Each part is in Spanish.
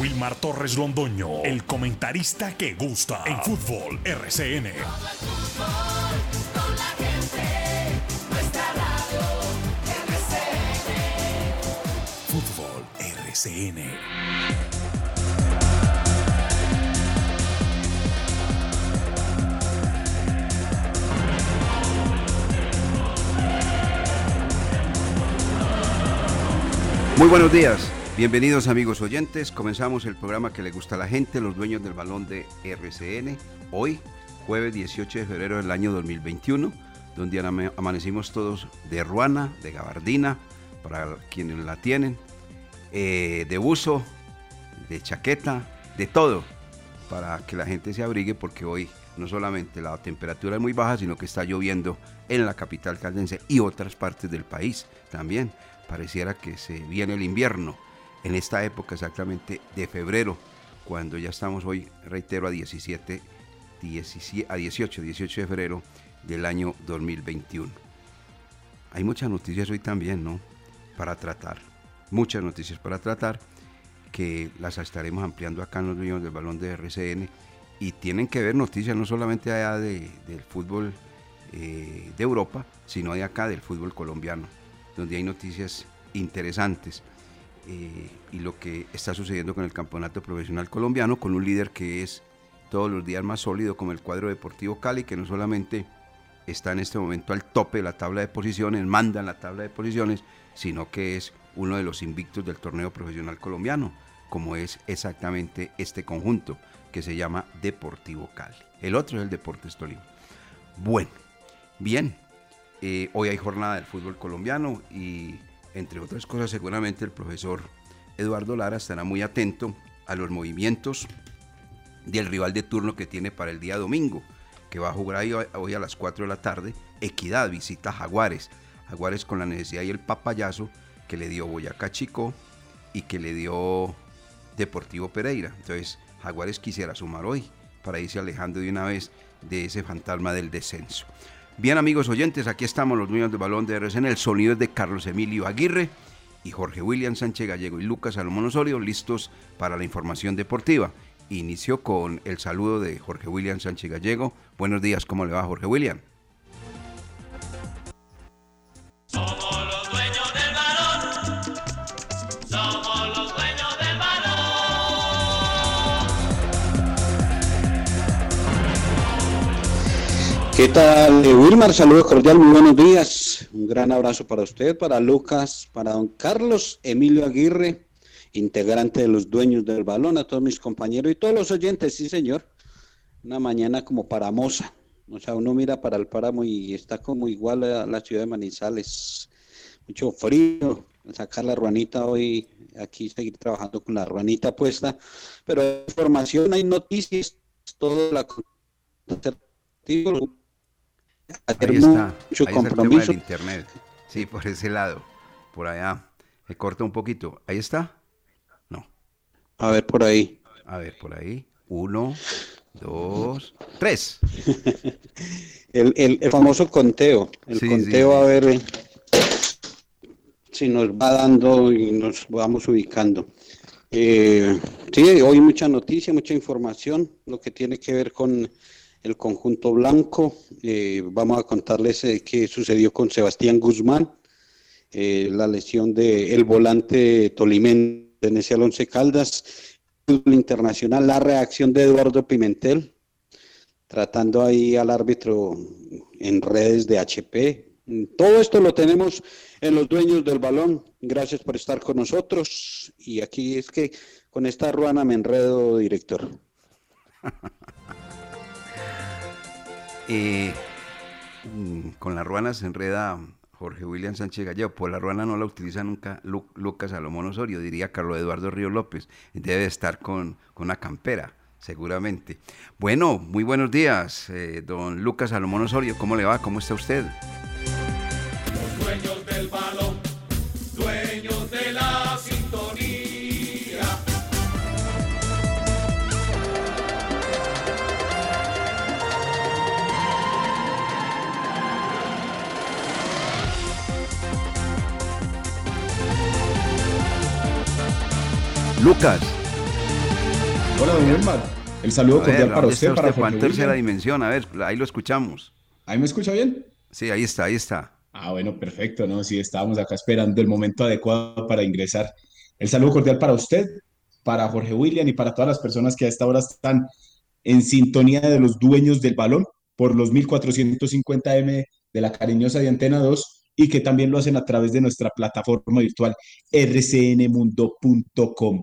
Wilmar Torres Londoño, el comentarista que gusta en fútbol RCN. Fútbol RCN. Muy buenos días, bienvenidos amigos oyentes. Comenzamos el programa que le gusta a la gente, los dueños del balón de RCN. Hoy, jueves 18 de febrero del año 2021, donde ama- amanecimos todos de ruana, de gabardina, para quienes la tienen, eh, de buzo, de chaqueta, de todo, para que la gente se abrigue, porque hoy no solamente la temperatura es muy baja, sino que está lloviendo en la capital caldense y otras partes del país también. Pareciera que se viene el invierno en esta época exactamente de febrero, cuando ya estamos hoy, reitero, a 17, 17 a 18, 18 de febrero del año 2021. Hay muchas noticias hoy también, ¿no? Para tratar. Muchas noticias para tratar que las estaremos ampliando acá en los dueños del balón de RCN y tienen que ver noticias no solamente allá de- del fútbol eh, de Europa, sino de acá del fútbol colombiano, donde hay noticias interesantes eh, y lo que está sucediendo con el campeonato profesional colombiano, con un líder que es todos los días más sólido como el cuadro deportivo Cali, que no solamente está en este momento al tope de la tabla de posiciones, manda en la tabla de posiciones, sino que es uno de los invictos del torneo profesional colombiano, como es exactamente este conjunto que se llama Deportivo Cali. El otro es el Deportes Tolima. Bueno, bien, eh, hoy hay jornada del fútbol colombiano y entre otras cosas seguramente el profesor Eduardo Lara estará muy atento a los movimientos del rival de turno que tiene para el día domingo, que va a jugar hoy a las 4 de la tarde. Equidad visita Jaguares. Jaguares con la necesidad y el papayazo que le dio Boyacá Chico y que le dio Deportivo Pereira. Entonces, Jaguares quisiera sumar hoy para irse alejando de una vez de ese fantasma del descenso. Bien, amigos oyentes, aquí estamos los dueños del balón de RCN. El sonido es de Carlos Emilio Aguirre y Jorge William Sánchez Gallego y Lucas Salomón Osorio, listos para la información deportiva. Inició con el saludo de Jorge William Sánchez Gallego. Buenos días, ¿cómo le va Jorge William? ¿Qué tal, eh, Wilmar? Saludos cordial, muy buenos días. Un gran abrazo para usted, para Lucas, para don Carlos Emilio Aguirre, integrante de los dueños del balón, a todos mis compañeros y todos los oyentes, sí, señor. Una mañana como paramosa. O sea, uno mira para el páramo y está como igual a la ciudad de Manizales. Mucho frío, sacar la ruanita hoy, aquí seguir trabajando con la ruanita puesta. Pero hay información, hay noticias, todo la Ahí está, mucho ahí está el tema compromiso. del internet. Sí, por ese lado, por allá. Se corta un poquito. ¿Ahí está? No. A ver por ahí. A ver, por ahí. Uno, dos, tres. El, el- el famoso conteo. El Sí, conteo sí. a ver si nos va dando y nos vamos ubicando. Eh, sí, hoy mucha noticia, mucha información, lo que tiene que ver con el conjunto blanco. Eh, vamos a contarles eh, qué sucedió con Sebastián Guzmán, eh, la lesión del el volante Tolimen en ese Once Caldas, internacional, la reacción de Eduardo Pimentel, tratando ahí al árbitro en redes de HP. Todo esto lo tenemos en los dueños del balón. Gracias por estar con nosotros. Y aquí es que con esta ruana me enredo, director. Eh, mm, con la ruana se enreda Jorge William Sánchez Gallego. Por la ruana no la utiliza nunca Lu- Lucas Salomón Osorio, diría Carlos Eduardo Río López. Debe estar con, con una campera, seguramente. Bueno, muy buenos días, eh, don Lucas Salomón Osorio. ¿Cómo le va? ¿Cómo está usted? Lucas. Hola, don Wilmar. El saludo A cordial ver, para ¿dónde usted, está para usted? Juan Jorge tercera dimensión, a ver, ahí lo escuchamos. ¿Ahí me escucha bien? Sí, ahí está, ahí está. Ah, bueno, perfecto, ¿no? Sí, estábamos acá esperando el momento adecuado para ingresar. El saludo cordial para usted, para Jorge William y para todas las personas que a esta hora están en sintonía de los dueños del balón por los 1450M de la cariñosa de Antena 2 y que también lo hacen a través de nuestra plataforma virtual rcnmundo.com.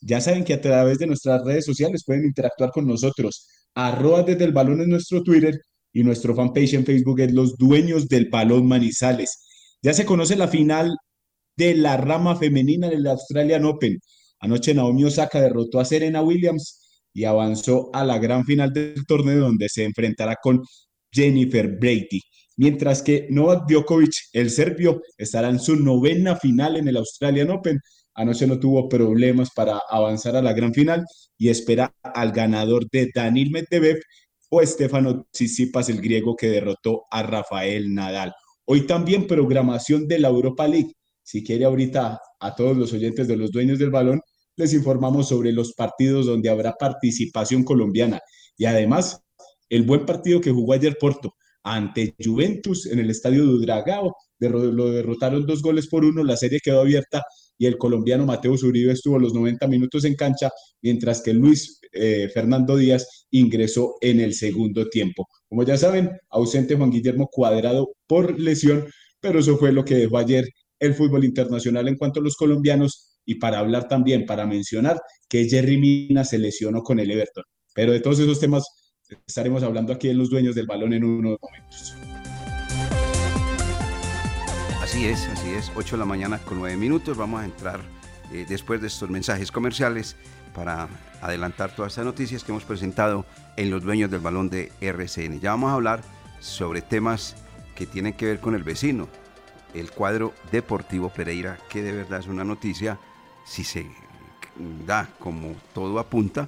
Ya saben que a través de nuestras redes sociales pueden interactuar con nosotros. Arroba desde el balón es nuestro Twitter y nuestro fanpage en Facebook es Los Dueños del Balón Manizales. Ya se conoce la final de la rama femenina del Australian Open. Anoche Naomi Osaka derrotó a Serena Williams y avanzó a la gran final del torneo donde se enfrentará con Jennifer Brady. Mientras que Novak Djokovic, el serbio, estará en su novena final en el Australian Open. Anoche no tuvo problemas para avanzar a la gran final y espera al ganador de Danil Medvedev o Stefano Tsitsipas, el griego que derrotó a Rafael Nadal. Hoy también programación de la Europa League. Si quiere ahorita a todos los oyentes de los dueños del balón, les informamos sobre los partidos donde habrá participación colombiana. Y además, el buen partido que jugó ayer Porto ante Juventus en el estadio de Dragao. Lo derrotaron dos goles por uno, la serie quedó abierta y el colombiano Mateo Zuribe estuvo los 90 minutos en cancha, mientras que Luis eh, Fernando Díaz ingresó en el segundo tiempo. Como ya saben, ausente Juan Guillermo Cuadrado por lesión, pero eso fue lo que dejó ayer el fútbol internacional en cuanto a los colombianos y para hablar también, para mencionar que Jerry Mina se lesionó con el Everton. Pero de todos esos temas estaremos hablando aquí en los dueños del balón en unos momentos. Así es, así es. 8 de la mañana con 9 minutos. Vamos a entrar eh, después de estos mensajes comerciales para adelantar todas estas noticias que hemos presentado en los dueños del balón de RCN. Ya vamos a hablar sobre temas que tienen que ver con el vecino, el cuadro Deportivo Pereira, que de verdad es una noticia, si se da como todo apunta,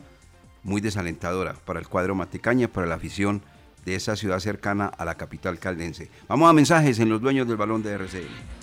muy desalentadora para el cuadro Matecaña, para la afición de esa ciudad cercana a la capital caldense. Vamos a mensajes en los dueños del balón de RCN.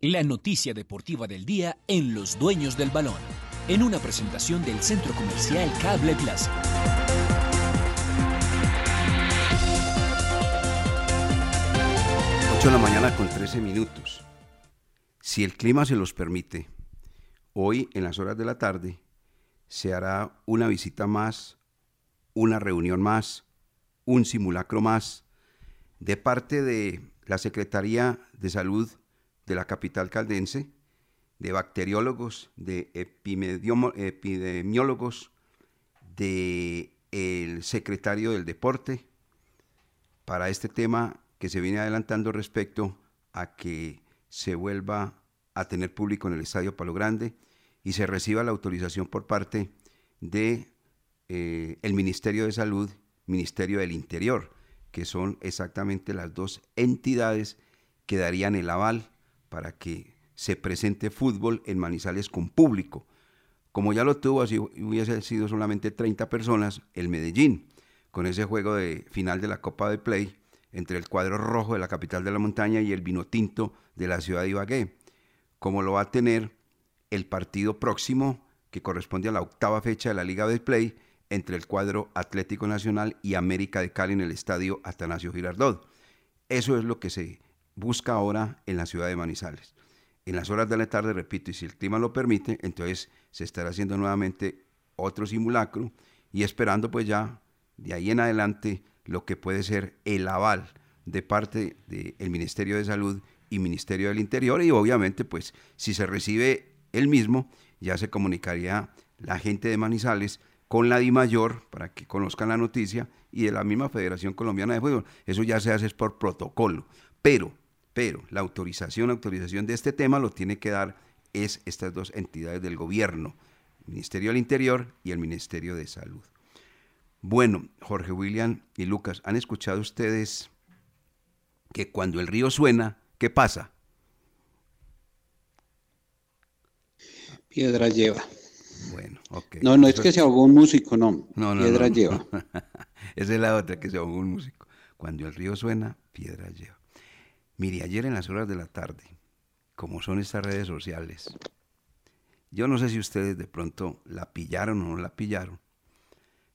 La noticia deportiva del día en Los Dueños del Balón, en una presentación del Centro Comercial Cable Plaza. Ocho de la mañana con 13 minutos. Si el clima se los permite, hoy en las horas de la tarde se hará una visita más, una reunión más, un simulacro más de parte de la Secretaría de Salud de la capital caldense, de bacteriólogos, de epidemiólogos, de el secretario del deporte, para este tema que se viene adelantando respecto a que se vuelva a tener público en el Estadio Palo Grande y se reciba la autorización por parte de eh, el Ministerio de Salud, Ministerio del Interior, que son exactamente las dos entidades que darían el aval para que se presente fútbol en Manizales con público. Como ya lo tuvo, así hubiese sido solamente 30 personas, el Medellín, con ese juego de final de la Copa de Play entre el cuadro rojo de la capital de la montaña y el vino tinto de la ciudad de Ibagué, como lo va a tener el partido próximo que corresponde a la octava fecha de la Liga de Play entre el cuadro Atlético Nacional y América de Cali en el estadio Atanasio Girardot. Eso es lo que se busca ahora en la ciudad de Manizales. En las horas de la tarde, repito, y si el clima lo permite, entonces se estará haciendo nuevamente otro simulacro y esperando pues ya de ahí en adelante lo que puede ser el aval de parte del Ministerio de Salud y Ministerio del Interior y obviamente pues si se recibe el mismo ya se comunicaría la gente de Manizales con la DIMAYOR para que conozcan la noticia y de la misma Federación Colombiana de Fútbol. Eso ya se hace por protocolo. Pero, pero la autorización, autorización de este tema lo tiene que dar es estas dos entidades del gobierno, el Ministerio del Interior y el Ministerio de Salud. Bueno, Jorge William y Lucas, ¿han escuchado ustedes que cuando el río suena, ¿qué pasa? Piedra lleva. Bueno, ok. No, no es que se ahogó un músico, no. No, no, Piedra no. lleva. Esa es la otra que se ahogó un músico. Cuando el río suena, piedra lleva. Mire, ayer en las horas de la tarde, como son estas redes sociales, yo no sé si ustedes de pronto la pillaron o no la pillaron,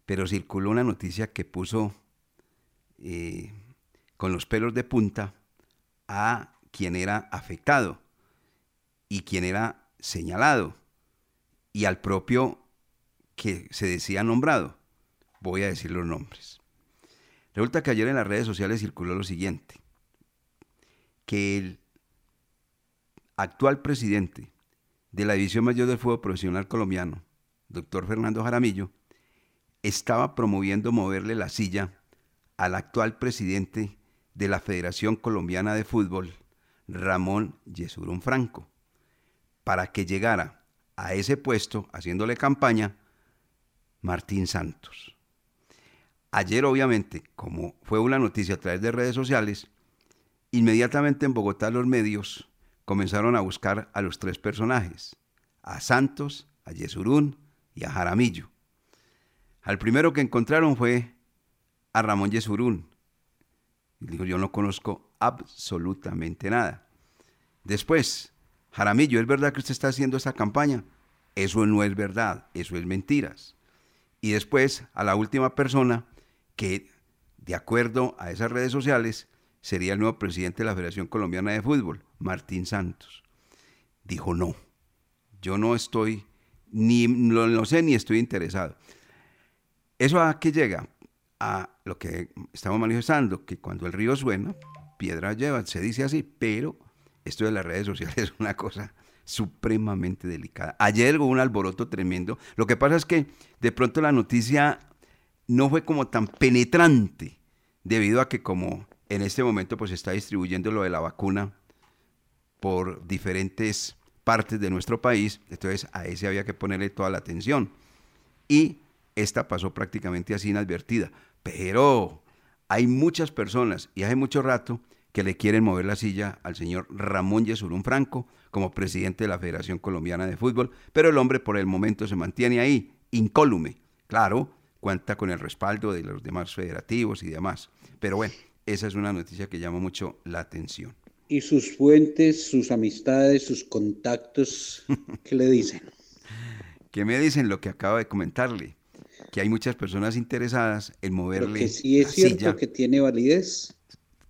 pero circuló una noticia que puso eh, con los pelos de punta a quien era afectado y quien era señalado y al propio que se decía nombrado. Voy a decir los nombres. Resulta que ayer en las redes sociales circuló lo siguiente, que el actual presidente de la División Mayor del Fútbol Profesional Colombiano, doctor Fernando Jaramillo, estaba promoviendo moverle la silla al actual presidente de la Federación Colombiana de Fútbol, Ramón Yesurún Franco, para que llegara a ese puesto, haciéndole campaña, Martín Santos. Ayer, obviamente, como fue una noticia a través de redes sociales, inmediatamente en Bogotá los medios comenzaron a buscar a los tres personajes, a Santos, a Yesurún y a Jaramillo. Al primero que encontraron fue a Ramón Yesurún. Y digo, yo no conozco absolutamente nada. Después, Jaramillo, ¿es verdad que usted está haciendo esa campaña? Eso no es verdad, eso es mentiras. Y después, a la última persona que, de acuerdo a esas redes sociales, sería el nuevo presidente de la Federación Colombiana de Fútbol, Martín Santos. Dijo no, yo no estoy, ni lo no sé, ni estoy interesado. ¿Eso a qué llega? A lo que estamos manifestando, que cuando el río suena, piedra lleva, se dice así, pero esto de las redes sociales es una cosa supremamente delicada. Ayer hubo un alboroto tremendo. Lo que pasa es que de pronto la noticia no fue como tan penetrante, debido a que como en este momento pues está distribuyendo lo de la vacuna por diferentes partes de nuestro país, entonces a ese había que ponerle toda la atención. Y esta pasó prácticamente así inadvertida. Pero hay muchas personas y hace mucho rato que le quieren mover la silla al señor Ramón Yesurún Franco como presidente de la Federación Colombiana de Fútbol, pero el hombre por el momento se mantiene ahí, incólume. Claro, cuenta con el respaldo de los demás federativos y demás. Pero bueno, esa es una noticia que llama mucho la atención. ¿Y sus fuentes, sus amistades, sus contactos, qué le dicen? ¿Qué me dicen lo que acabo de comentarle? Que hay muchas personas interesadas en moverle que sí es la cierto silla, que tiene validez.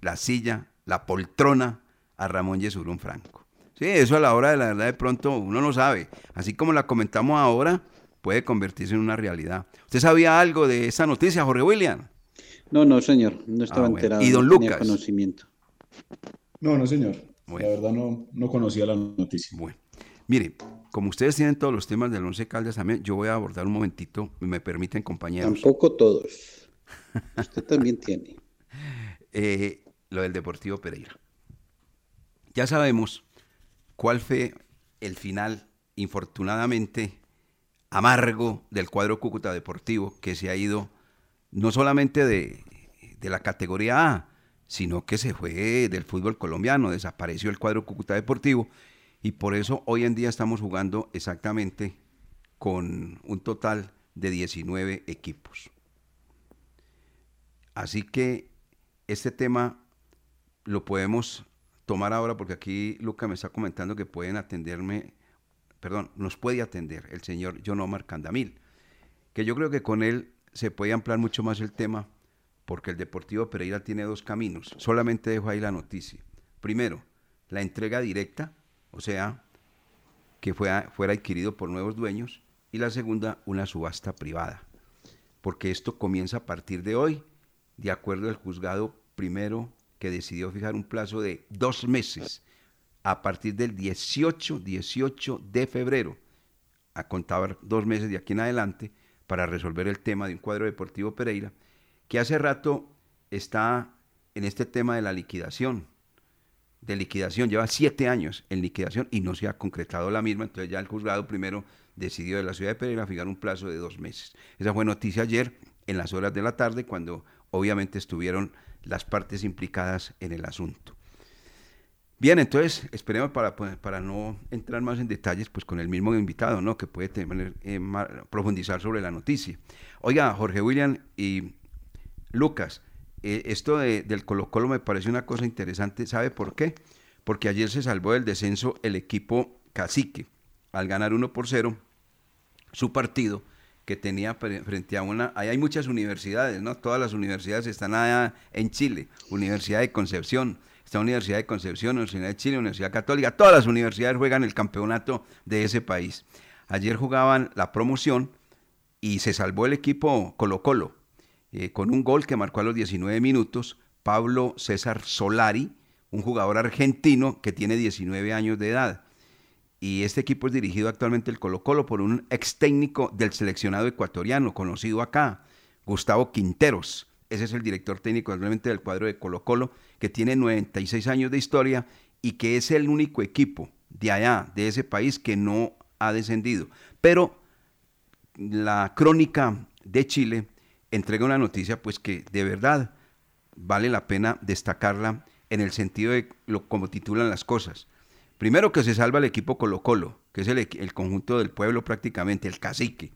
la silla, la poltrona a Ramón Yesurún Franco. Sí, eso a la hora de la verdad de pronto uno no sabe. Así como la comentamos ahora, puede convertirse en una realidad. ¿Usted sabía algo de esa noticia, Jorge William? No, no, señor, no estaba Ah, bueno. enterado. ¿Y don tenía Lucas? conocimiento. No, no, señor. Bueno. La verdad no, no conocía la noticia. Bueno, mire, como ustedes tienen todos los temas del Once Caldas también, yo voy a abordar un momentito, me permiten compañeros, Tampoco todos. Usted también tiene. eh, lo del Deportivo Pereira. Ya sabemos cuál fue el final, infortunadamente, amargo del cuadro Cúcuta Deportivo, que se ha ido no solamente de, de la categoría A, sino que se fue del fútbol colombiano, desapareció el cuadro Cúcuta Deportivo, y por eso hoy en día estamos jugando exactamente con un total de 19 equipos. Así que este tema lo podemos tomar ahora porque aquí Luca me está comentando que pueden atenderme, perdón, nos puede atender el señor John Omar Candamil, que yo creo que con él se puede ampliar mucho más el tema porque el Deportivo Pereira tiene dos caminos. Solamente dejo ahí la noticia. Primero, la entrega directa, o sea, que fuera, fuera adquirido por nuevos dueños, y la segunda, una subasta privada, porque esto comienza a partir de hoy, de acuerdo al juzgado primero que decidió fijar un plazo de dos meses a partir del 18, 18 de febrero, a contar dos meses de aquí en adelante, para resolver el tema de un cuadro deportivo Pereira, que hace rato está en este tema de la liquidación, de liquidación, lleva siete años en liquidación y no se ha concretado la misma, entonces ya el juzgado primero decidió de la ciudad de Pereira fijar un plazo de dos meses. Esa fue noticia ayer en las horas de la tarde, cuando obviamente estuvieron las partes implicadas en el asunto. Bien, entonces esperemos para, pues, para no entrar más en detalles, pues con el mismo invitado, ¿no? Que puede tener, eh, profundizar sobre la noticia. Oiga, Jorge William y Lucas, eh, esto de- del Colo Colo me parece una cosa interesante. ¿Sabe por qué? Porque ayer se salvó del descenso el equipo cacique al ganar 1 por 0 su partido que tenía frente a una... Ahí hay muchas universidades, ¿no? Todas las universidades están allá en Chile. Universidad de Concepción, está Universidad de Concepción, Universidad de Chile, Universidad Católica. Todas las universidades juegan el campeonato de ese país. Ayer jugaban la promoción y se salvó el equipo Colo Colo eh, con un gol que marcó a los 19 minutos Pablo César Solari, un jugador argentino que tiene 19 años de edad. Y este equipo es dirigido actualmente el Colo Colo por un ex técnico del seleccionado ecuatoriano, conocido acá, Gustavo Quinteros. Ese es el director técnico actualmente del cuadro de Colo Colo, que tiene 96 años de historia y que es el único equipo de allá, de ese país, que no ha descendido. Pero la crónica de Chile entrega una noticia pues que de verdad vale la pena destacarla en el sentido de lo como titulan las cosas. Primero que se salva el equipo Colo Colo, que es el, el conjunto del pueblo prácticamente, el cacique,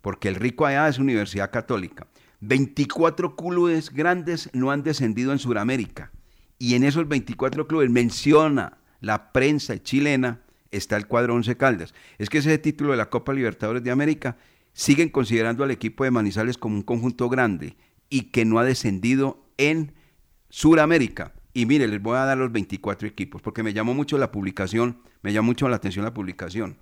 porque el rico allá es Universidad Católica. 24 clubes grandes no han descendido en Sudamérica. Y en esos 24 clubes menciona la prensa chilena, está el cuadro 11 Caldas. Es que ese título de la Copa Libertadores de América siguen considerando al equipo de Manizales como un conjunto grande y que no ha descendido en Suramérica. Y mire, les voy a dar los 24 equipos, porque me llamó mucho la publicación, me llamó mucho la atención la publicación.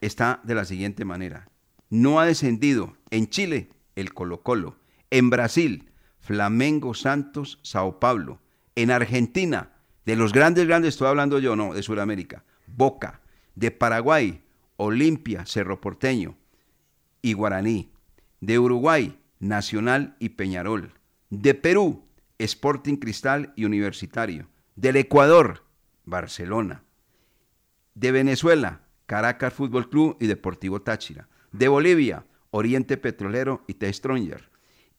Está de la siguiente manera. No ha descendido en Chile el Colo Colo, en Brasil Flamengo, Santos, Sao Paulo, en Argentina, de los grandes, grandes, estoy hablando yo, no, de Sudamérica, Boca, de Paraguay, Olimpia, Cerro Porteño y Guaraní, de Uruguay, Nacional y Peñarol, de Perú, Sporting Cristal y Universitario, del Ecuador, Barcelona, de Venezuela, Caracas Fútbol Club y Deportivo Táchira, de Bolivia, Oriente Petrolero y T. Stronger,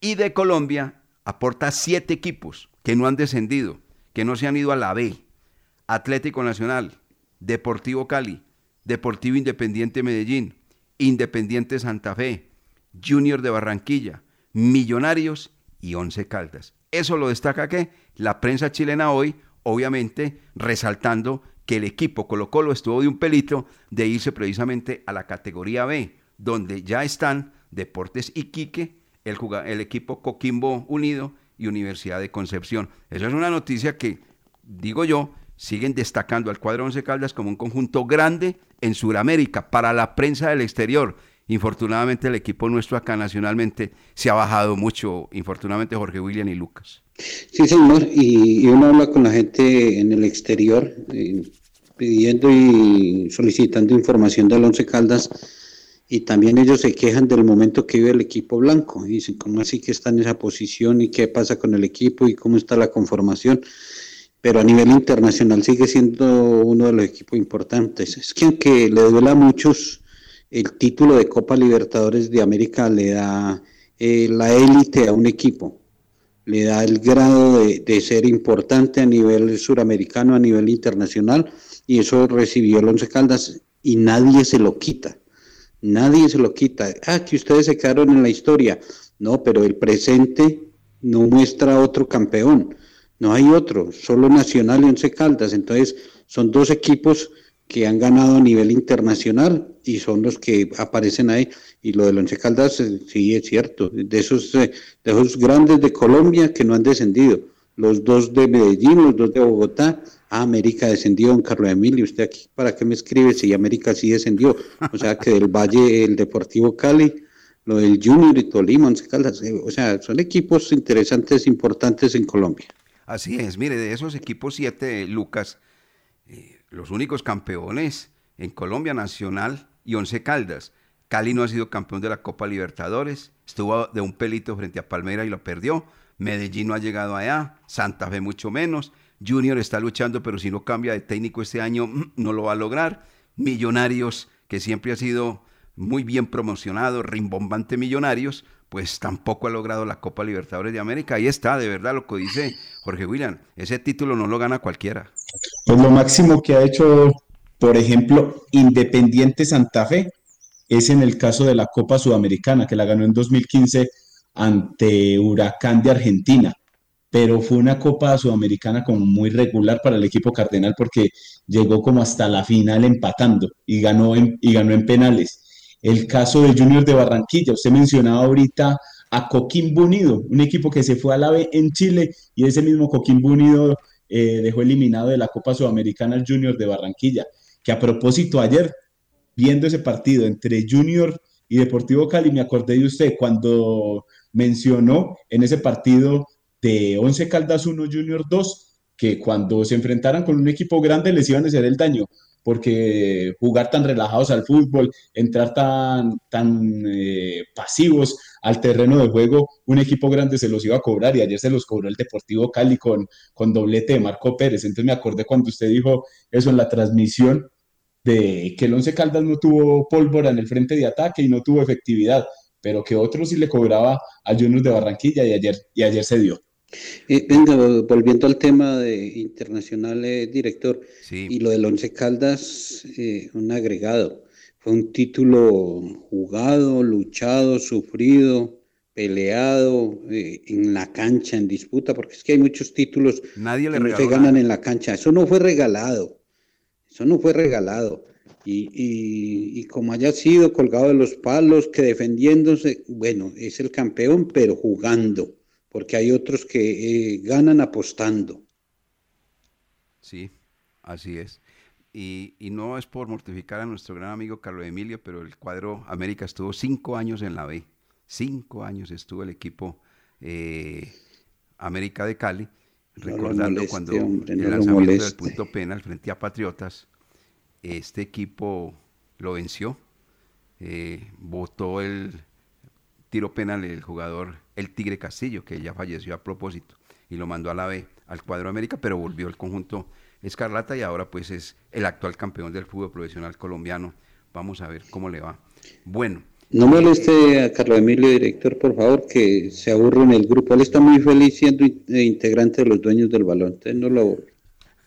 y de Colombia aporta siete equipos que no han descendido, que no se han ido a la B, Atlético Nacional, Deportivo Cali, Deportivo Independiente Medellín, Independiente Santa Fe, Junior de Barranquilla, Millonarios y Once Caldas. Eso lo destaca que la prensa chilena hoy, obviamente, resaltando que el equipo Colo Colo estuvo de un pelito de irse precisamente a la categoría B, donde ya están Deportes Iquique, el, el equipo Coquimbo Unido y Universidad de Concepción. Esa es una noticia que, digo yo, siguen destacando al cuadro Once Caldas como un conjunto grande en Sudamérica para la prensa del exterior. Infortunadamente el equipo nuestro acá nacionalmente se ha bajado mucho, infortunadamente Jorge William y Lucas. Sí, señor, y, y uno habla con la gente en el exterior eh, pidiendo y solicitando información del Once Caldas y también ellos se quejan del momento que vive el equipo blanco y dicen cómo así que está en esa posición y qué pasa con el equipo y cómo está la conformación pero a nivel internacional sigue siendo uno de los equipos importantes. Es que aunque le duela a muchos, el título de Copa Libertadores de América le da eh, la élite a un equipo, le da el grado de, de ser importante a nivel suramericano, a nivel internacional, y eso recibió el Once Caldas y nadie se lo quita. Nadie se lo quita. Ah, que ustedes se quedaron en la historia. No, pero el presente no muestra otro campeón. No hay otro, solo Nacional y Once Caldas. Entonces, son dos equipos que han ganado a nivel internacional y son los que aparecen ahí. Y lo del Once Caldas, eh, sí es cierto, de esos, eh, de esos grandes de Colombia que no han descendido. Los dos de Medellín, los dos de Bogotá. Ah, América descendió, don Carlos Emilio. ¿Usted aquí para qué me escribe si América sí descendió? O sea, que del Valle, el Deportivo Cali, lo del Junior y Tolima, eh, O sea, son equipos interesantes, importantes en Colombia. Así es, mire, de esos equipos siete, Lucas, eh, los únicos campeones en Colombia Nacional y Once Caldas. Cali no ha sido campeón de la Copa Libertadores, estuvo de un pelito frente a Palmera y lo perdió. Medellín no ha llegado allá, Santa Fe mucho menos. Junior está luchando, pero si no cambia de técnico este año, mm, no lo va a lograr. Millonarios, que siempre ha sido muy bien promocionado, rimbombante Millonarios, pues tampoco ha logrado la Copa Libertadores de América. Ahí está, de verdad, lo que dice Jorge William. Ese título no lo gana cualquiera. Pues lo máximo que ha hecho, por ejemplo, Independiente Santa Fe es en el caso de la Copa Sudamericana, que la ganó en 2015 ante Huracán de Argentina. Pero fue una Copa Sudamericana como muy regular para el equipo cardenal porque llegó como hasta la final empatando y ganó en, y ganó en penales. El caso de Junior de Barranquilla, usted mencionaba ahorita a Coquimbo Unido, un equipo que se fue a la B en Chile y ese mismo Coquimbo Unido eh, dejó eliminado de la Copa Sudamericana al Junior de Barranquilla, que a propósito ayer, viendo ese partido entre Junior y Deportivo Cali, me acordé de usted cuando mencionó en ese partido de 11 Caldas 1 Junior 2, que cuando se enfrentaran con un equipo grande les iban a hacer el daño, porque jugar tan relajados al fútbol, entrar tan, tan eh, pasivos al terreno de juego, un equipo grande se los iba a cobrar y ayer se los cobró el Deportivo Cali con, con doblete de Marco Pérez. Entonces me acordé cuando usted dijo eso en la transmisión de que el Once Caldas no tuvo pólvora en el frente de ataque y no tuvo efectividad, pero que otro sí le cobraba a Junior de Barranquilla y ayer, y ayer se dio. Eh, venga, volviendo al tema de internacional, eh, director, y lo del Once Caldas, eh, un agregado. Fue un título jugado, luchado, sufrido, peleado en la cancha, en disputa, porque es que hay muchos títulos Nadie le que no se ganan nada. en la cancha. Eso no fue regalado. Eso no fue regalado. Y, y- y como haya sido colgado de los palos, que defendiéndose, bueno, es el campeón, pero jugando, porque hay otros que eh, ganan apostando. Sí, así es. Y, y no es por mortificar a nuestro gran amigo Carlos Emilio, pero el cuadro América estuvo cinco años en la B. Cinco años estuvo el equipo eh, América de Cali, No recordando moleste, cuando hombre, el lanzamiento del punto penal frente a Patriotas, este equipo lo venció, eh, votó el tiro penal el jugador el Tigre Castillo, que ya falleció a propósito, y lo mandó a la B, al cuadro América, pero volvió al conjunto Escarlata y ahora pues es el actual campeón del fútbol profesional colombiano. Vamos a ver cómo le va. Bueno, No moleste a Carlos Emilio, director, por favor, que se aburre en el grupo. Él está muy feliz siendo eh, integrante de los dueños del balón. Entonces no lo aburre.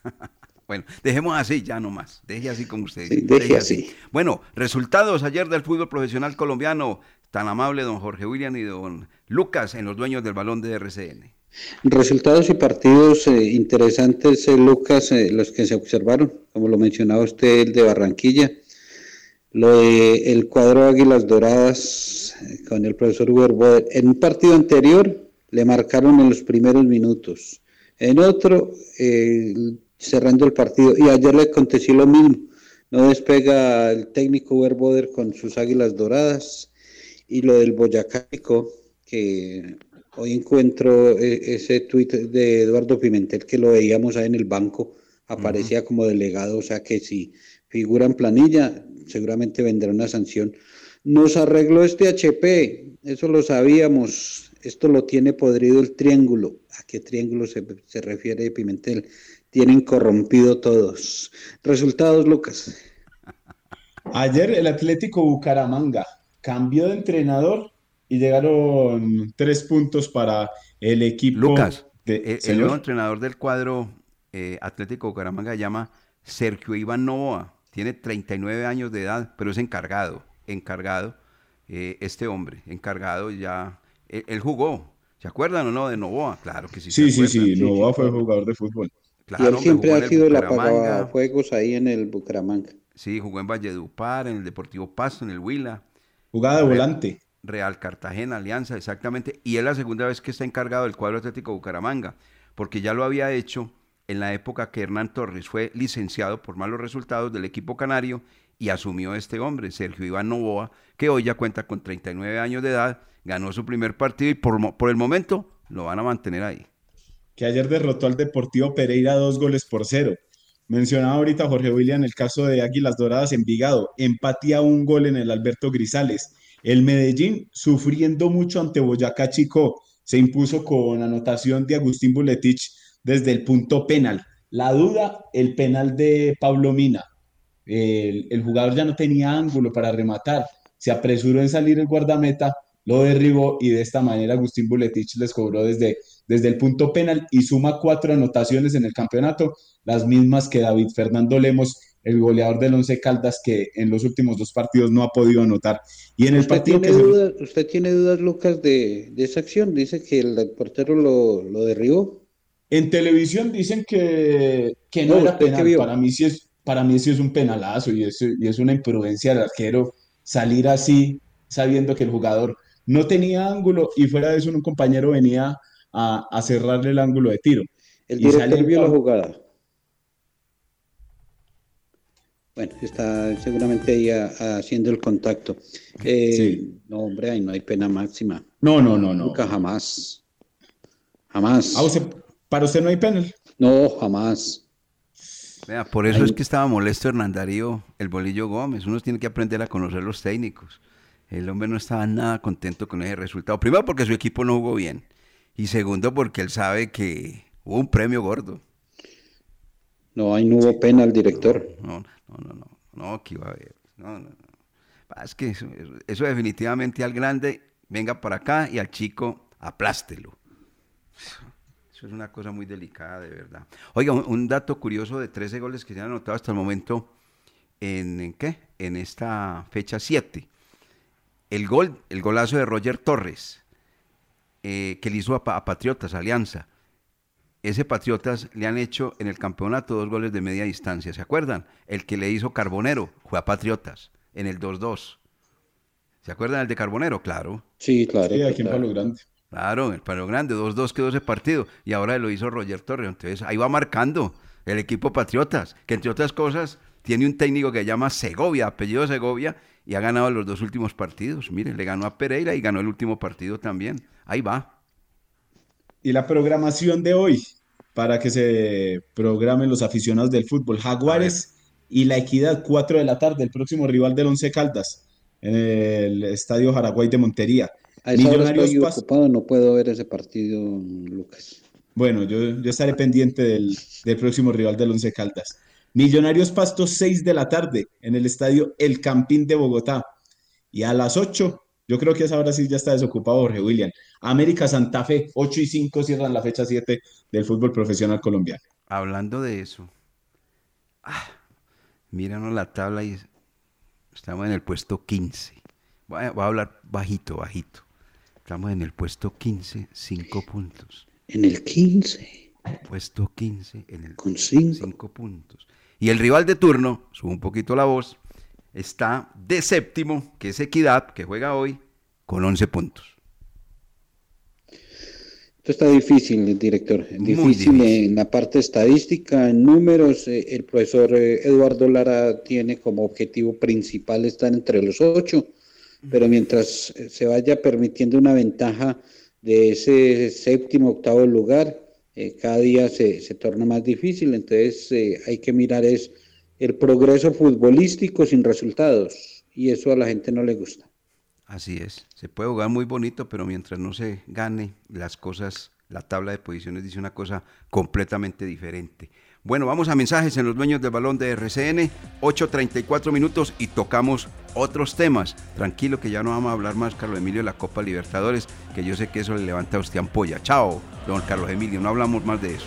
Bueno, dejemos así ya nomás. Deje así como usted Sí, dice. deje así. Bueno, resultados ayer del fútbol profesional colombiano. Tan amable don Jorge William y don Lucas en los dueños del balón de RCN. Resultados y partidos eh, interesantes, eh, Lucas, eh, los que se observaron, como lo mencionaba usted, el de Barranquilla, lo de el cuadro Águilas Doradas con el profesor Werboer. En un partido anterior le marcaron en los primeros minutos, en otro cerrando el partido, y ayer le aconteció lo mismo. No despega el técnico Werboer con sus Águilas Doradas y lo del Boyacá Chico, que hoy encuentro eh, ese tuit de Eduardo Pimentel que lo veíamos ahí en el banco, aparecía como delegado, o sea que si figura en planilla, seguramente vendrá una sanción. Nos arregló este HP, eso lo sabíamos, esto lo tiene podrido el triángulo. ¿A qué triángulo se, se refiere Pimentel? Tienen corrompido todos. Resultados, Lucas. Ayer el Atlético Bucaramanga cambió de entrenador y llegaron tres puntos para el equipo Lucas, de- el, nuevo entrenador del cuadro eh, Atlético Bucaramanga se llama Sergio Iván Novoa. Tiene 39 años de edad, pero es encargado, encargado, eh, este hombre, encargado ya. Él, él jugó, ¿se acuerdan o no de Novoa? Claro que sí. se Sí, sí, sí, Novoa fue jugador de fútbol. Claro, y él siempre ha sido el Bucaramanga. apagafuegos ahí en el Bucaramanga. Sí, jugó en Valledupar, en el Deportivo Pasto, en el Huila. Jugada de Real- volante. Real Cartagena, Alianza, exactamente. Y es la segunda vez que está encargado del cuadro Atlético Bucaramanga, porque ya lo había hecho en la época que Hernán Torres fue licenciado por malos resultados del equipo canario y asumió este hombre, Sergio Iván Novoa, que hoy ya cuenta con 39 años de edad, ganó su primer partido y por, por el momento lo van a mantener ahí. que ayer derrotó al Deportivo Pereira dos goles por cero. Mencionaba ahorita Jorge William el caso de Águilas Doradas en Vigado, empatía un gol en el Alberto Grisales. El Medellín sufriendo mucho ante Boyacá Chico, se impuso con anotación de Agustín Buletich desde el punto penal. La duda, el penal de Pablo Mina. El, el jugador ya no tenía ángulo para rematar, se apresuró en salir el guardameta, lo derribó y de esta manera Agustín Buletich les cobró desde, desde el punto penal y suma cuatro anotaciones en el campeonato, las mismas que David Fernando Lemos, el goleador del Once Caldas, que en los últimos dos partidos no ha podido anotar. Y en el ¿Usted partido tiene, que se- dudas, ¿Usted tiene dudas, Lucas, de, de esa acción? Dice que el portero lo, lo derribó. En televisión dicen que, que no, No, era ¿usted qué penal. Para mí sí es, para mí sí es un penalazo y es, y es una imprudencia del arquero salir así sabiendo que el jugador no tenía ángulo y fuera de eso un compañero venía a, a cerrarle el ángulo de tiro. El Y sale vio la jugada. Bueno, está seguramente ahí haciendo el contacto. Eh, Sí. No, hombre, ahí no hay pena máxima. No, no, no, no. Nunca, jamás. Jamás. Ah, usted- para usted no hay penal. No, jamás. Vea, por eso Ahí- es que estaba molesto Hernán Darío, el Bolillo Gómez. Uno tiene que aprender a conocer los técnicos. El hombre no estaba nada contento con ese resultado. Primero porque su equipo no jugó bien. Y segundo porque él sabe que hubo un premio gordo. No, ahí no hubo pena al director. No, no, no, no, no, que iba a haber. No, no, no. Ah, Es que eso, eso- eso definitivamente al grande venga para acá y al chico aplástelo. Eso es una cosa muy delicada, de verdad. Oiga, un, un dato curioso de 13 goles que se han anotado hasta el momento en, ¿en qué? En esta fecha 7. El gol, el golazo de Roger Torres, eh, que le hizo a, Pa- a Patriotas, Alianza. Ese Patriotas le han hecho en el campeonato dos goles de media distancia, ¿se acuerdan? El que le hizo Carbonero fue a Patriotas, en el 2-2. ¿Se acuerdan el de Carbonero? Claro. Sí, claro. Sí, aquí en claro. Palo Grande. Claro, el Palo Grande, 2-2 quedó ese partido y ahora lo hizo Roger Torres. Entonces ahí va marcando el equipo Patriotas, que entre otras cosas tiene un técnico que se llama Segovia, apellido Segovia, y ha ganado los dos últimos partidos. Mire, le ganó a Pereira y ganó el último partido también. Ahí va. Y la programación de hoy, para que se programen los aficionados del fútbol. Jaguares y La Equidad, 4 de la tarde, el próximo rival del Once Caldas, en el Estadio Jaraguay de Montería. A esa hora Millonarios estoy ocupado, no puedo ver ese partido, Lucas. Bueno, yo, yo estaré pendiente del, del próximo rival del Once Caldas. Millonarios Pasto, 6 de la tarde, en el estadio El Campín de Bogotá. Y a las 8, yo creo que a esa hora sí ya está desocupado Jorge William. América Santa Fe, 8 y 5 cierran la fecha 7 del fútbol profesional colombiano. Hablando de eso, ah, míranos la tabla y estamos en el puesto 15. Voy a, voy a hablar bajito, bajito. Estamos en el puesto 15, 5 puntos. En el 15, Puesto 15 en el con 5. 5 puntos. Y el rival de turno, sube un poquito la voz, está de séptimo, que es Equidad, que juega hoy, con 11 puntos. Esto está difícil, director. Difícil, difícil. en la parte estadística, en números. eh, el profesor eh, Eduardo Lara tiene como objetivo principal estar entre los ocho, pero mientras eh, se vaya permitiendo una ventaja de ese séptimo, octavo lugar, eh, cada día se, se torna más difícil. Entonces eh, hay que mirar es el progreso futbolístico sin resultados y eso a la gente no le gusta. Así es. Se puede jugar muy bonito, pero mientras no se gane las cosas, la tabla de posiciones dice una cosa completamente diferente. Bueno, vamos a mensajes en los dueños del balón de RCN, 8.34 minutos y tocamos otros temas. Tranquilo que ya no vamos a hablar más, Carlos Emilio, de la Copa Libertadores, que yo sé que eso le levanta a usted ampolla. Chao, don Carlos Emilio, no hablamos más de eso.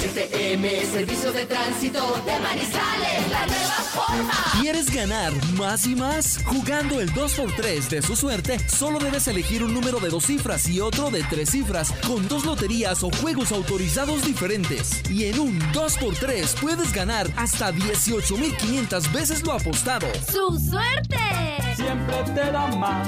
STM, Servicio de Tránsito de Manizales, la nueva forma. ¿Quieres ganar más y más? Jugando el 2x3 de su suerte, solo debes elegir un número de dos cifras y otro de tres cifras, con dos loterías o juegos autorizados diferentes. Y en un 2x3 puedes ganar hasta 18.500 veces lo apostado. ¡Su suerte! Siempre te da más.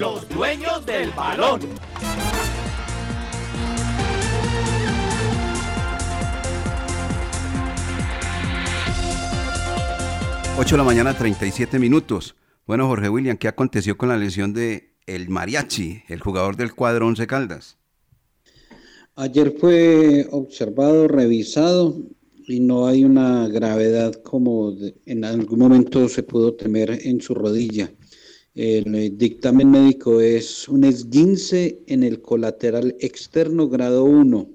Los dueños del balón. 8 de la mañana, 37 minutos. Bueno, Jorge William, ¿qué aconteció con la lesión de el Mariachi, el jugador del cuadro Once Caldas? Ayer fue observado, revisado y no hay una gravedad como de- en algún momento se pudo temer en su rodilla. El dictamen médico es un esguince en el colateral externo grado 1.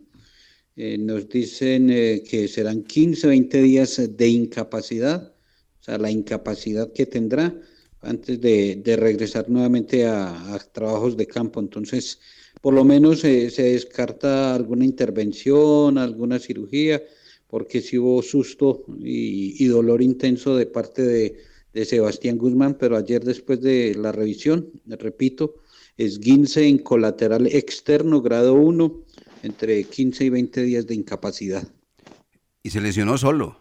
Eh, nos dicen eh, que serán 15, 20 días de incapacidad, o sea, la incapacidad que tendrá antes de, regresar nuevamente a, trabajos de campo. Entonces, por lo menos eh, se descarta alguna intervención, alguna cirugía, porque sí hubo susto y dolor intenso de parte de, de Sebastián Guzmán, pero ayer después de la revisión, repito, esguince en colateral externo grado 1, entre 15 y 20 días de incapacidad. Y se lesionó solo.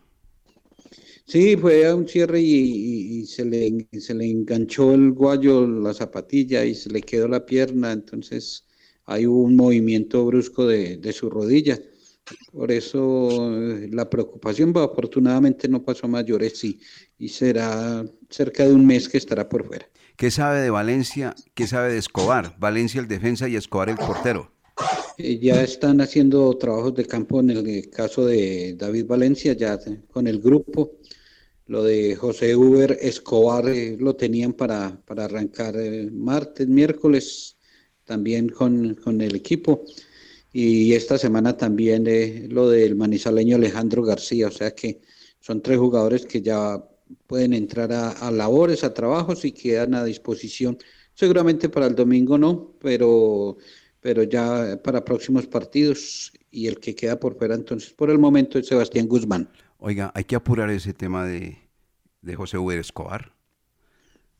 Sí, fue a un cierre y, y- y se le, se le enganchó el guayo, la zapatilla y se le quedó la pierna, entonces hay un movimiento brusco de, de su rodilla. Por eso eh, la preocupación, pero afortunadamente no pasó a mayores y, y será cerca de un mes que estará por fuera. ¿Qué sabe de Valencia? ¿Qué sabe de Escobar? Valencia el defensa y Escobar el portero. Eh, Ya están haciendo trabajos de campo en el caso de David Valencia, ya con el grupo. Lo de José Uber Escobar eh, lo tenían para, para arrancar eh, martes, miércoles, también con, con el equipo. Y esta semana también eh, lo del manizaleño Alejandro García, o sea que son tres jugadores que ya pueden entrar a, a labores, a trabajos y quedan a disposición. Seguramente para el domingo no, pero, pero ya para próximos partidos y el que queda por fuera entonces por el momento es Sebastián Guzmán. Oiga, hay que apurar ese tema de, de José Uber Escobar,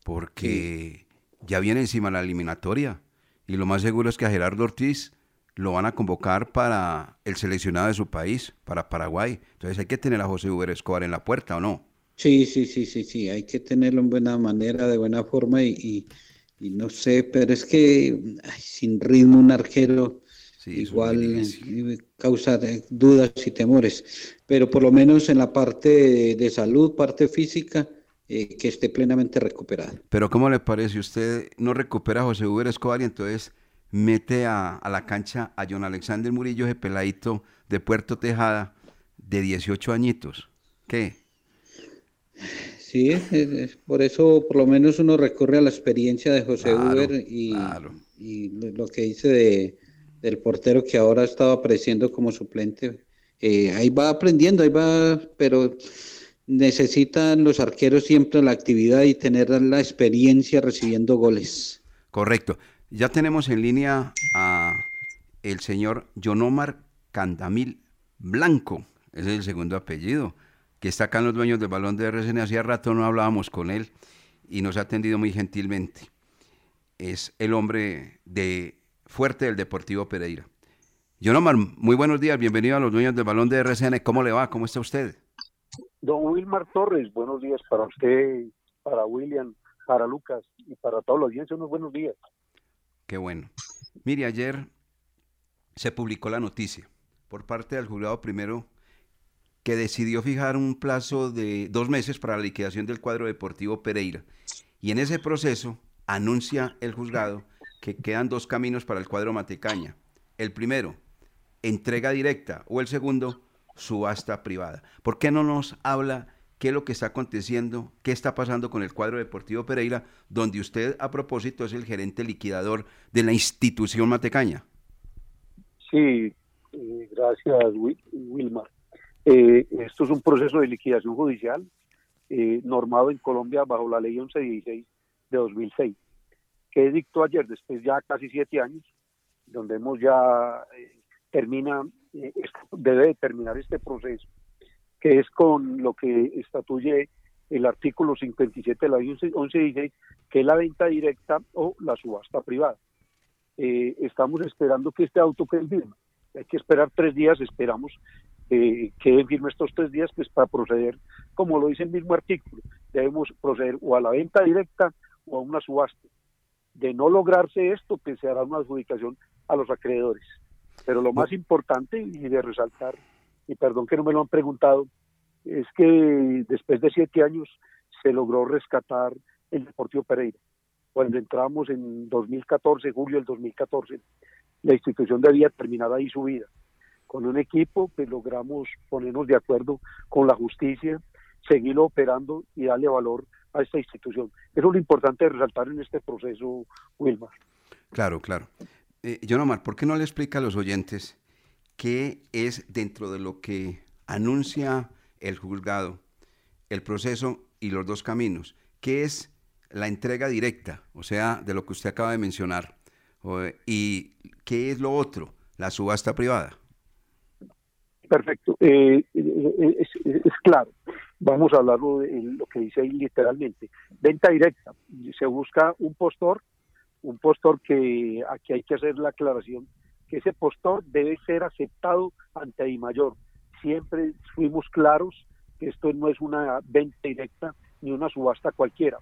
porque ya viene encima la eliminatoria y lo más seguro es que a Gerardo Ortiz lo van a convocar para el seleccionado de su país, para Paraguay. Entonces hay que tener a José Uber Escobar en la puerta, ¿o no? Sí, sí, sí, sí, sí, hay que tenerlo en buena manera, de buena forma y, y- y no sé, pero es que ay, sin ritmo un arquero igual eh, causa dudas y temores, pero por lo menos en la parte de, de salud, parte física, eh, que esté plenamente recuperada. Pero ¿cómo le parece? Usted no recupera a José Uber Escobar y entonces mete a, a la cancha a John Alexander Murillo, ese peladito de Puerto Tejada, de 18 añitos. ¿Qué? Sí, es- es- por eso por lo menos uno recurre a la experiencia de José Claro, Uber y, lo que dice de, del portero que ahora estaba apareciendo como suplente. Eh, ahí va aprendiendo, ahí va, pero necesitan los arqueros siempre la actividad y tener la experiencia recibiendo goles. Correcto. Ya tenemos en línea a el señor John Omar Candamil Blanco, ese es el segundo apellido, que está acá en los dueños del balón de RCN. Hacía rato no hablábamos con él y nos ha atendido muy gentilmente. Es el hombre de fuerte del Deportivo Pereira. John Omar, muy buenos días, bienvenido a los dueños del balón de RCN. ¿Cómo le va? ¿Cómo está usted? Don Wilmar Torres, buenos días para usted, para William, para Lucas y para toda la audiencia, unos buenos días. Qué bueno. Mire, ayer se publicó la noticia por parte del juzgado primero que decidió fijar un plazo de dos meses para la liquidación del cuadro deportivo Pereira. Y en ese proceso anuncia el juzgado que quedan dos caminos para el cuadro Matecaña. El primero, entrega directa, o el segundo, subasta privada. ¿Por qué no nos habla qué es lo que está aconteciendo, qué está pasando con el cuadro deportivo Pereira, donde usted a propósito es el gerente liquidador de la institución Matecaña? Sí, eh, gracias Wil- Wilmar. Eh, esto es un proceso de liquidación judicial eh, normado en Colombia bajo la ley 1116 de 2006, que dictó ayer, después ya casi siete años, donde hemos ya termina, debe de terminar este proceso, que es con lo que estatuye el artículo 57 de la ley 11 1116, que es la venta directa o la subasta privada. Eh, estamos esperando que este auto quede firme. Hay que esperar tres días, esperamos eh, quede firme estos tres días pues para proceder, como lo dice el mismo artículo, debemos proceder o a la venta directa o a una subasta. De no lograrse esto, pues se hará una adjudicación a los acreedores. Pero lo más importante y de resaltar, y perdón que no me lo han preguntado, es que después de siete años se logró rescatar el Deportivo Pereira. Cuando entramos en 2014, julio del 2014, la institución debía terminar ahí su vida. Con un equipo, pues logramos ponernos de acuerdo con la justicia, seguirlo operando y darle valor a esta institución. Eso es lo importante de resaltar en este proceso, Wilmar. Claro, claro. Eh, John ¿por qué no le explica a los oyentes qué es dentro de lo que anuncia el juzgado, el proceso y los dos caminos? ¿Qué es la entrega directa, o sea, de lo que usted acaba de mencionar? O, ¿Y qué es lo otro, la subasta privada? Perfecto. Eh, eh, es, claro. Vamos a hablarlo de lo que dice ahí literalmente. Venta directa. Se busca un postor, un postor que aquí hay que hacer la aclaración, que ese postor debe ser aceptado ante I mayor. Siempre fuimos claros que esto no es una venta directa ni una subasta cualquiera.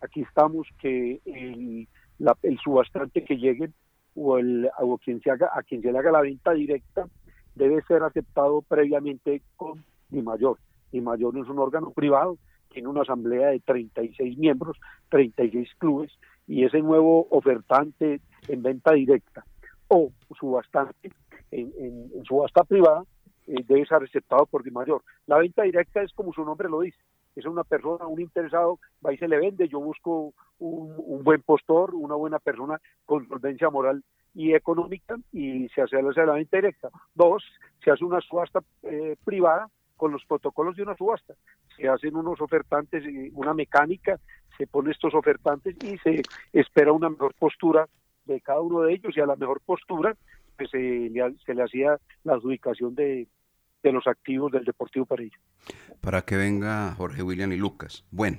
Aquí estamos que el, subastante que llegue o, el, quien se haga, a quien se le haga la venta directa debe ser aceptado previamente con mi mayor. Mi mayor no es un órgano privado, tiene una asamblea de 36 miembros, 36 clubes, y ese nuevo ofertante en venta directa o subastante en, en- subasta privada eh, debe ser aceptado por mi mayor. La venta directa es como su nombre lo dice, es una persona, un interesado, va y se le vende, yo busco un, un buen postor, una buena persona con solvencia moral y económica y se hace la venta directa. Dos, se hace una subasta eh, privada con los protocolos de una subasta. Se hacen unos ofertantes, eh, una mecánica, se pone estos ofertantes y se espera una mejor postura de cada uno de ellos y a la mejor postura pues, se, le, se le hacía la adjudicación de, de los activos del Deportivo Pereira. Para que venga Jorge William y Lucas. Bueno,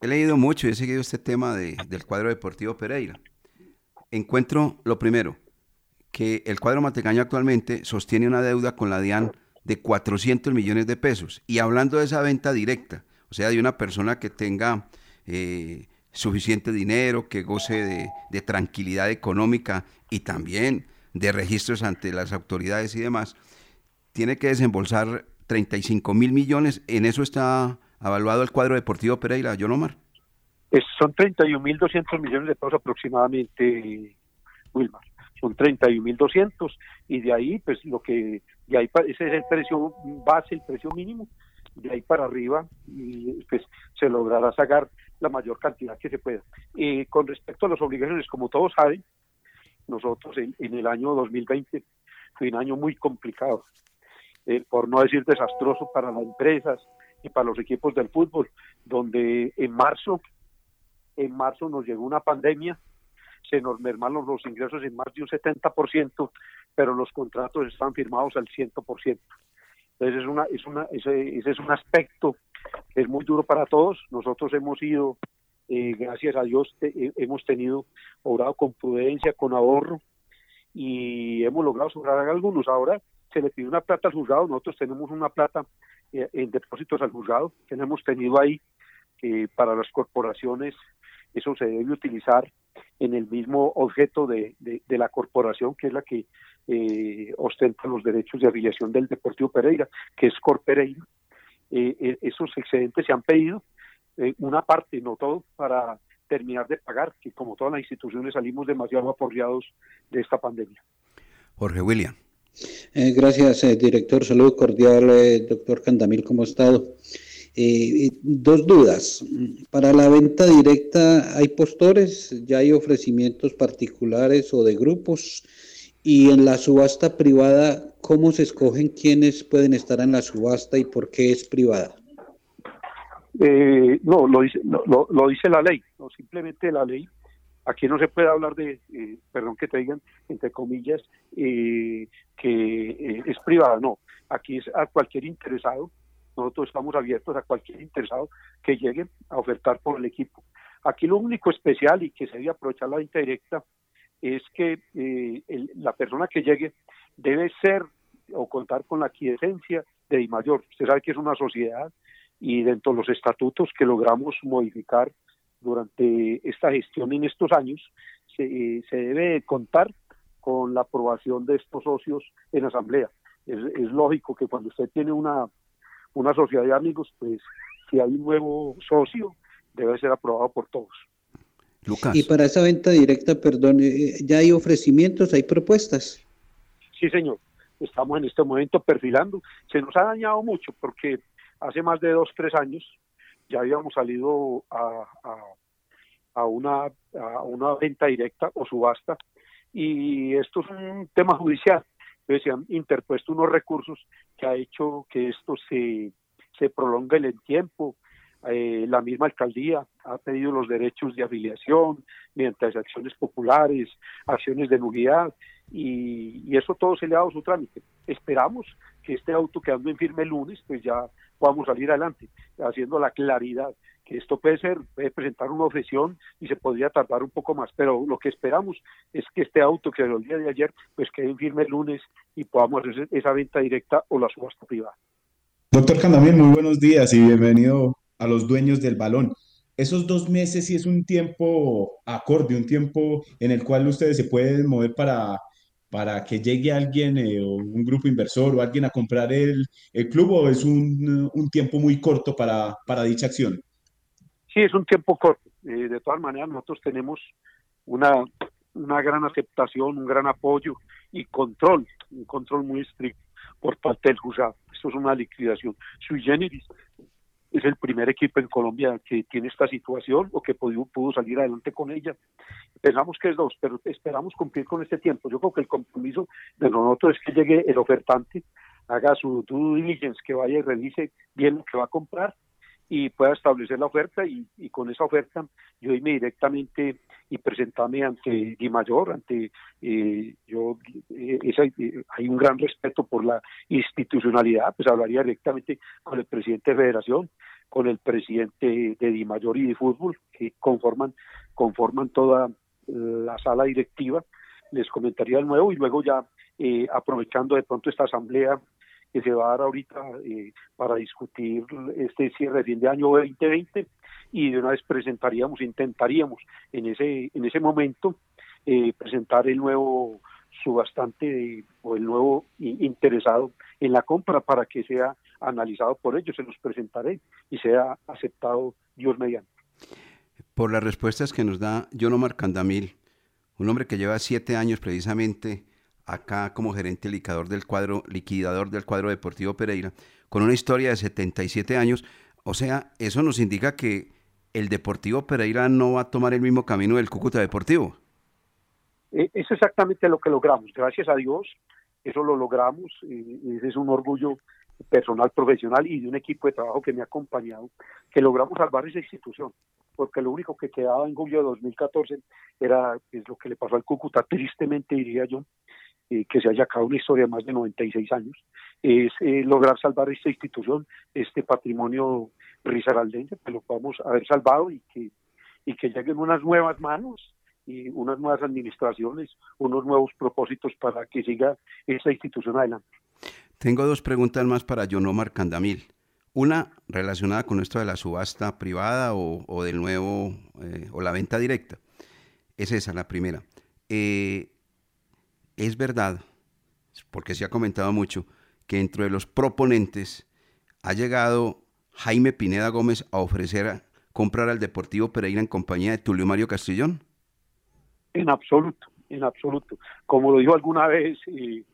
he leído mucho y he seguido este tema de- del cuadro deportivo Pereira. Encuentro lo primero, que el cuadro Matecaño actualmente sostiene una deuda con la DIAN de 400 millones de pesos. Y hablando de esa venta directa, o sea, de una persona que tenga eh, suficiente dinero, que goce de, de tranquilidad económica y también de registros ante las autoridades y demás, tiene que desembolsar 35 mil millones. En eso está evaluado el cuadro deportivo Pereira, John Omar. Es- son 31.200 millones de pesos aproximadamente, Wilmar. Son 31.200 y de ahí, pues lo que, de ahí ese es el precio base, el precio mínimo, de ahí para arriba, y pues se logrará sacar la mayor cantidad que se pueda. Eh, con respecto a las obligaciones, como todos saben, nosotros en, en el año 2020 fue un año muy complicado, eh, por no decir desastroso para las empresas y para los equipos del fútbol, donde en marzo en marzo nos llegó una pandemia, se nos mermaron los ingresos en más de un 70%, pero los contratos están firmados al 100%. Entonces es una, es una, ese, ese es un aspecto es muy duro para todos. Nosotros hemos ido, eh, gracias a Dios, eh, hemos tenido, obrado con prudencia, con ahorro, y hemos logrado sobrar algunos. Ahora se le pide una plata al juzgado, nosotros tenemos una plata eh, en depósitos al juzgado, que hemos tenido ahí eh, para las corporaciones, eso se debe utilizar en el mismo objeto de, de- la corporación, que es la que eh, ostenta los derechos de afiliación del Deportivo Pereira, que es Cor Pereira. Eh, eh, esos excedentes se han pedido, eh, una parte, no todo, para terminar de pagar, que como todas las instituciones salimos demasiado aporreados de esta pandemia. Jorge William. Eh, gracias, eh, director. Salud cordial, eh, doctor Candamil, ¿cómo ha estado? Eh, dos dudas. Para la venta directa, ¿hay postores? ¿Ya hay ofrecimientos particulares o de grupos? Y en la subasta privada, ¿cómo se escogen quiénes pueden estar en la subasta y por qué es privada? Eh, no, lo dice, lo, dice la ley, no simplemente la ley. Aquí no se puede hablar de, eh, perdón que te digan, entre comillas, eh, que es privada, no. Aquí es a cualquier interesado, nosotros estamos abiertos a cualquier interesado que llegue a ofertar por el equipo. Aquí lo único especial y que se debe aprovechar la venta directa es que eh, el- la persona que llegue debe ser o contar con la quiesencia de Di Mayor. Usted sabe que es una sociedad y dentro de los estatutos que logramos modificar durante esta gestión en estos años, se, eh, se debe contar con la aprobación de estos socios en asamblea. Es, es lógico que cuando usted tiene una, una sociedad de amigos, pues si hay un nuevo socio, debe ser aprobado por todos. Y para esa venta directa, perdón, eh, ¿ya hay ofrecimientos, hay propuestas? Sí, señor. Estamos en este momento perfilando. Se nos ha dañado mucho porque hace más de dos, tres años ya habíamos salido a, a, a una, a una venta directa o subasta y esto es un tema judicial. Entonces se han interpuesto unos recursos que ha hecho que esto se, se prolongue en el tiempo. Eh, la misma alcaldía ha pedido los derechos de afiliación mediante acciones populares, acciones de nulidad y, y eso todo se le ha dado su trámite. Esperamos que este auto quedando en firme el lunes, pues ya podamos salir adelante, haciendo la claridad que esto puede ser, puede presentar una objeción y se podría tardar un poco más, pero lo que esperamos es que este auto que el día de ayer, pues quede en firme el lunes y podamos hacer esa venta directa o la subasta privada. Doctor Candamil, muy buenos días y bienvenido a los dueños del balón. Esos dos meses sí es un tiempo acorde, un tiempo en el cual ustedes se pueden mover para, para que llegue alguien eh, o un grupo inversor o alguien a comprar el, el club o es un, un tiempo muy corto para, para dicha acción. Sí, es un tiempo corto. Eh, de todas maneras, nosotros tenemos una, una gran aceptación, un gran apoyo y control, un control muy estricto por parte del juzgado. Esto es una liquidación sui generis. Es el primer equipo en Colombia que tiene esta situación o que pudo, pudo salir adelante con ella. Pensamos que es dos, pero esperamos cumplir con este tiempo. Yo creo que el compromiso de nosotros es que llegue el ofertante, haga su due diligence, que vaya y revise bien lo que va a comprar y pueda establecer la oferta y, y con esa oferta yo irme directamente y presentarme ante Di Mayor, ante eh, yo eh, esa- eh, hay un gran respeto por la institucionalidad, pues hablaría directamente con el presidente de federación, con el presidente de Di Mayor y de fútbol, que conforman, conforman toda la sala directiva, les comentaría el nuevo y luego ya eh, aprovechando de pronto esta asamblea que se va a dar ahorita eh, para discutir este cierre de fin de año 2020 y de una vez presentaríamos, intentaríamos en ese en ese momento eh, presentar el nuevo subastante de- o el nuevo interesado en la compra para que sea analizado por ellos, se los presentaré y sea aceptado Dios mediante. Por las respuestas que nos da John Omar Candamil, un hombre que lleva siete años precisamente acá como gerente liquidador del cuadro, liquidador del cuadro deportivo Pereira, con una historia de 77 años. O sea, eso nos indica que el Deportivo Pereira no va a tomar el mismo camino del Cúcuta Deportivo. Eh, Es exactamente lo que logramos, gracias a Dios, eso lo logramos, eh, ese es un orgullo personal, profesional y de un equipo de trabajo que me ha acompañado, que logramos salvar esa institución, porque lo único que quedaba en julio de 2014 era pues, lo que le pasó al Cúcuta, tristemente diría yo, eh, que se haya acabado una historia de más de 96 años, es eh, lograr salvar esta institución, este patrimonio risaraldeño, que lo podamos haber salvado y que, y que lleguen unas nuevas manos y unas nuevas administraciones, unos nuevos propósitos para que siga esta institución adelante. Tengo dos preguntas más para John Omar Candamil. Una relacionada con esto de la subasta privada o, o del nuevo, eh, o la venta directa. Es esa la primera. Eh, es verdad, porque se ha comentado mucho, que entre los proponentes ha llegado Jaime Pineda Gómez a ofrecer comprar al Deportivo Pereira en compañía de Tulio Mario Castellón? En absoluto, en absoluto. Como lo dijo alguna vez eh,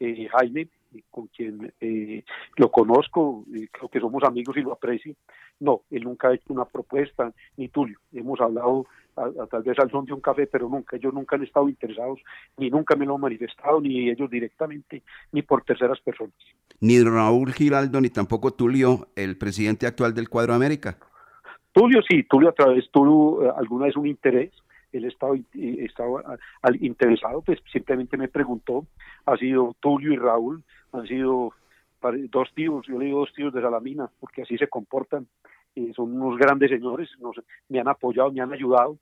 eh, Jaime, con quien eh, lo conozco, creo que somos amigos y lo aprecio. No, él nunca ha hecho una propuesta, ni Tulio. Hemos hablado a, a tal vez al son de un café, pero nunca, ellos nunca han estado interesados, ni nunca me lo han manifestado, ni ellos directamente, ni por terceras personas. Ni Raúl Giraldo, ni tampoco Tulio, el presidente actual del Cuadro América. Tulio sí, Tulio a través tuvo eh, alguna vez un interés, él estaba, eh, estaba al- interesado, pues simplemente me preguntó, ha sido Tulio y Raúl, han sido dos tíos, yo le digo dos tíos de Salamina, porque así se comportan, eh, son unos grandes señores, nos, me han apoyado, me han ayudado,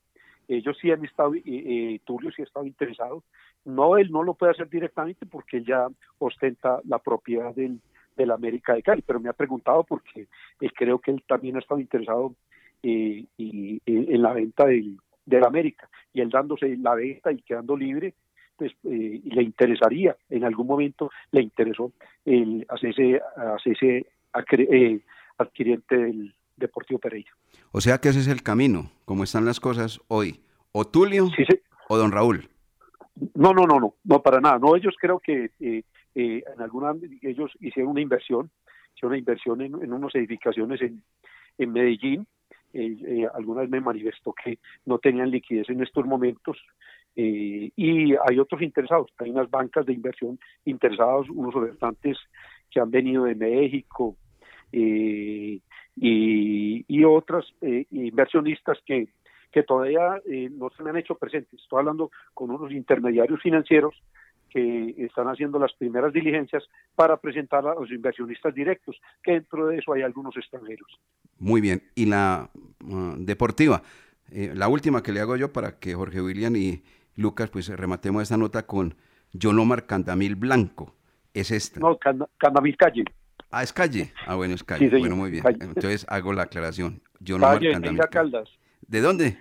ellos sí han estado, eh, eh, Tulio sí ha estado interesado, no, él no lo puede hacer directamente porque ya ostenta la propiedad del, del América de Cali, pero me ha preguntado porque eh, creo que él también ha estado interesado eh, y, eh, en la venta del, del América. Y él dándose la venta y quedando libre pues eh, le interesaría. En algún momento le interesó el hacerse, hacerse eh, adquiriente del Deportivo Pereira. O sea que ese es el camino, como están las cosas hoy. O Tulio o don Raúl. no no no no no para nada. No ellos creo que eh, eh, en alguna ellos hicieron una inversión hicieron una inversión en, en unas edificaciones en, en Medellín. Eh, eh, alguna vez me manifestó que no tenían liquidez en estos momentos y hay otros interesados, hay unas bancas de inversión interesados, unos ofertantes que han venido de México eh, y, y otras eh, inversionistas que, que todavía eh, no se me han hecho presentes. Estoy hablando con unos intermediarios financieros que están haciendo las primeras diligencias para presentar a los inversionistas directos, que dentro de eso hay algunos extranjeros. Muy bien. Y la ah, deportiva, eh, la última que le hago yo para que Jorge William y Lucas pues rematemos esta nota con John Omar Candamil Blanco. Es esta. No, Canda- Candamil Calle. Ah, es calle. Ah, bueno, es calle. Sí, bueno, muy bien. calle. Entonces hago la aclaración. John Omar Calle. Neira. Caldas. ¿De dónde?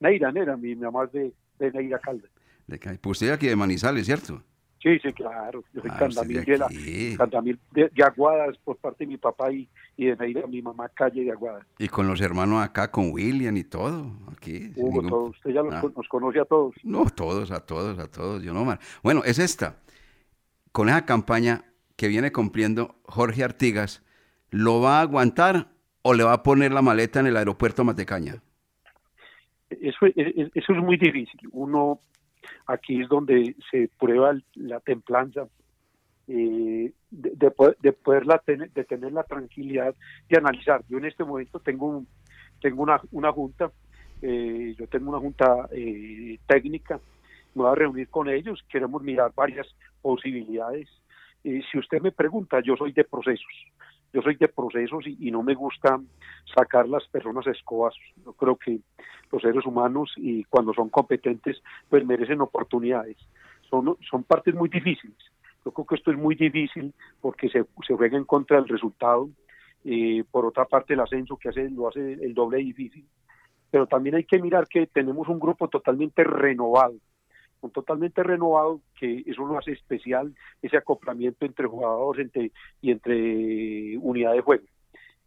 Neira, Neira, mi mamá es de, de Neira Caldas. De calle. Pues usted aquí de Manizales, ¿cierto? Sí, sí, claro. Yo soy Ah, Candamil, de la-. Candamil de, de Aguadas por parte de mi papá y, y de Neira, mi mamá, calle de Aguadas. Y con los hermanos acá, con William y todo. Aquí. Hugo, ningún- todo, usted ya los Ah. nos conoce a todos. No, todos, a todos, a todos, John Omar. Bueno, es esta. Con esa campaña que viene cumpliendo Jorge Artigas, ¿lo va a aguantar o le va a poner la maleta en el aeropuerto Matecaña? Eso, es- es- eso es muy difícil. Uno, aquí es donde se prueba la templanza, eh, de, de de poderla tener, de tener la tranquilidad de analizar. Yo en este momento tengo un- tengo una, una junta, eh, yo tengo una junta eh, técnica, me voy a reunir con ellos, queremos mirar varias posibilidades. Eh, si usted me pregunta, yo soy de procesos, yo soy de procesos y, no me gusta sacar las personas a escobazos. Yo creo que los seres humanos y cuando son competentes pues merecen oportunidades. Son, son partes muy difíciles. Yo creo que esto es muy difícil porque se, se juega en contra del resultado. Eh, por otra parte el ascenso que hace lo hace el doble difícil. Pero también hay que mirar que tenemos un grupo totalmente renovado, totalmente renovado que eso lo hace especial, ese acoplamiento entre jugadores entre, y entre unidad de juego.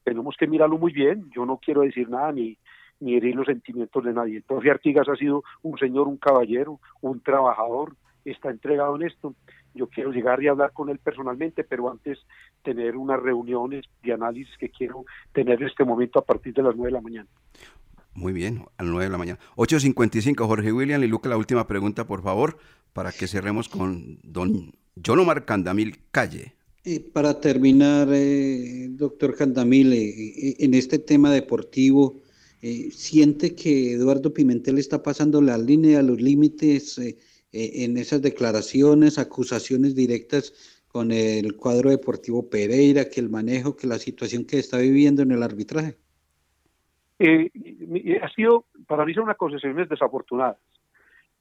Tenemos que mirarlo muy bien, yo no quiero decir nada ni, ni herir los sentimientos de nadie. El profe Artigas ha sido un señor, un caballero, un trabajador, está entregado en esto. Yo quiero llegar y hablar con él personalmente, pero antes tener unas reuniones de análisis que quiero tener en este momento a partir de las nueve de la mañana. Muy bien, a las 9 de la mañana. 8.55, Jorge William y Luca, la última pregunta, por favor, para que cerremos con don John Omar Candamil Calle. Eh, para terminar, eh, doctor Candamil, eh, eh, en este tema deportivo, eh, ¿siente que Eduardo Pimentel está pasando la línea, los límites en esas declaraciones, acusaciones directas con el cuadro deportivo Pereira, que el manejo, que la situación que está viviendo en el arbitraje? Eh, ha sido, para mí son unas concesiones desafortunadas.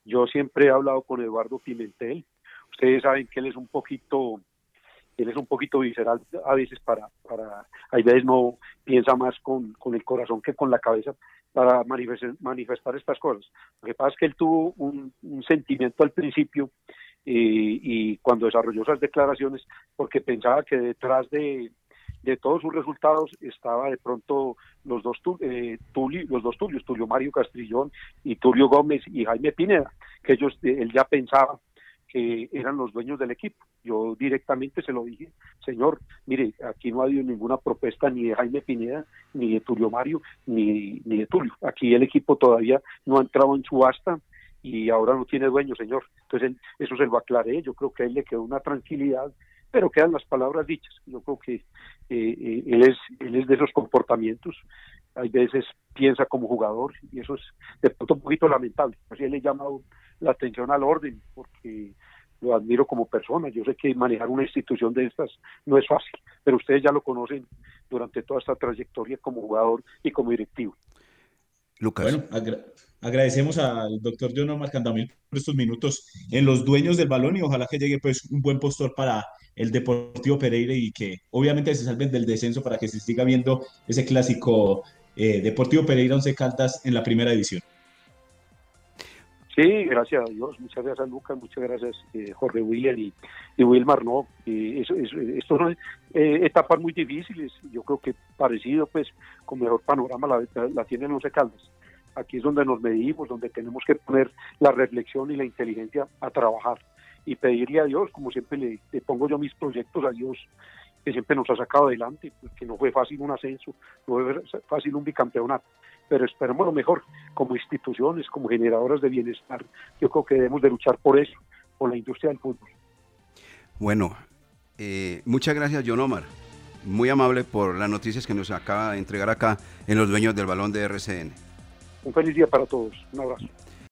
Yo siempre he hablado con Eduardo Pimentel. Ustedes saben que él es un poquito, él es un poquito visceral a veces para, para, hay veces no piensa más con, con el corazón que con la cabeza para manifestar, manifestar estas cosas. Lo que pasa es que él tuvo un, un sentimiento al principio eh, y cuando desarrolló esas declaraciones, porque pensaba que detrás de, de todos sus resultados estaba de pronto los dos eh, Tulio, los dos Tulios, Tulio Mario Castrillón y Tulio Gómez y Jaime Pineda, que ellos él ya pensaba que eran los dueños del equipo. Yo directamente se lo dije, señor, mire, aquí no ha habido ninguna propuesta ni de Jaime Pineda, ni de Tulio Mario, ni, ni de Tulio. Aquí el equipo todavía no ha entrado en subasta y ahora no tiene dueño, señor. Entonces eso se lo aclaré, yo creo que a él le quedó una tranquilidad, pero quedan las palabras dichas. Yo creo que eh, eh, él, es, él es de esos comportamientos hay veces piensa como jugador y eso es de pronto un poquito lamentable. Así le he llamado la atención al orden porque lo admiro como persona. Yo sé que manejar una institución de estas no es fácil, pero ustedes ya lo conocen durante toda esta trayectoria como jugador y como directivo. Lucas. Bueno, agradecemos al doctor John Omar Candamil por estos minutos en los dueños del balón y ojalá que llegue pues un buen postor para el Deportivo Pereira y que obviamente se salven del descenso para que se siga viendo ese clásico eh, Deportivo Pereira Once Caldas en la primera edición. Sí, gracias a Dios, muchas gracias Lucas, muchas gracias eh, Jorge William y, Wilmar, no, eso, estos son eh, etapas muy difíciles, yo creo que parecido pues con mejor panorama la, la tienen Once Caldas, aquí es donde nos medimos, donde tenemos que poner la reflexión y la inteligencia a trabajar y pedirle a Dios, como siempre le, le pongo yo mis proyectos a Dios, que siempre nos ha sacado adelante, que no fue fácil un ascenso, no fue fácil un bicampeonato, pero esperemos lo mejor como instituciones, como generadoras de bienestar. Yo creo que debemos de luchar por eso, por la industria del fútbol. Bueno, eh, muchas gracias, John Omar. Muy amable por las noticias que nos acaba de entregar acá en los dueños del balón de RCN. Un feliz día para todos. Un abrazo.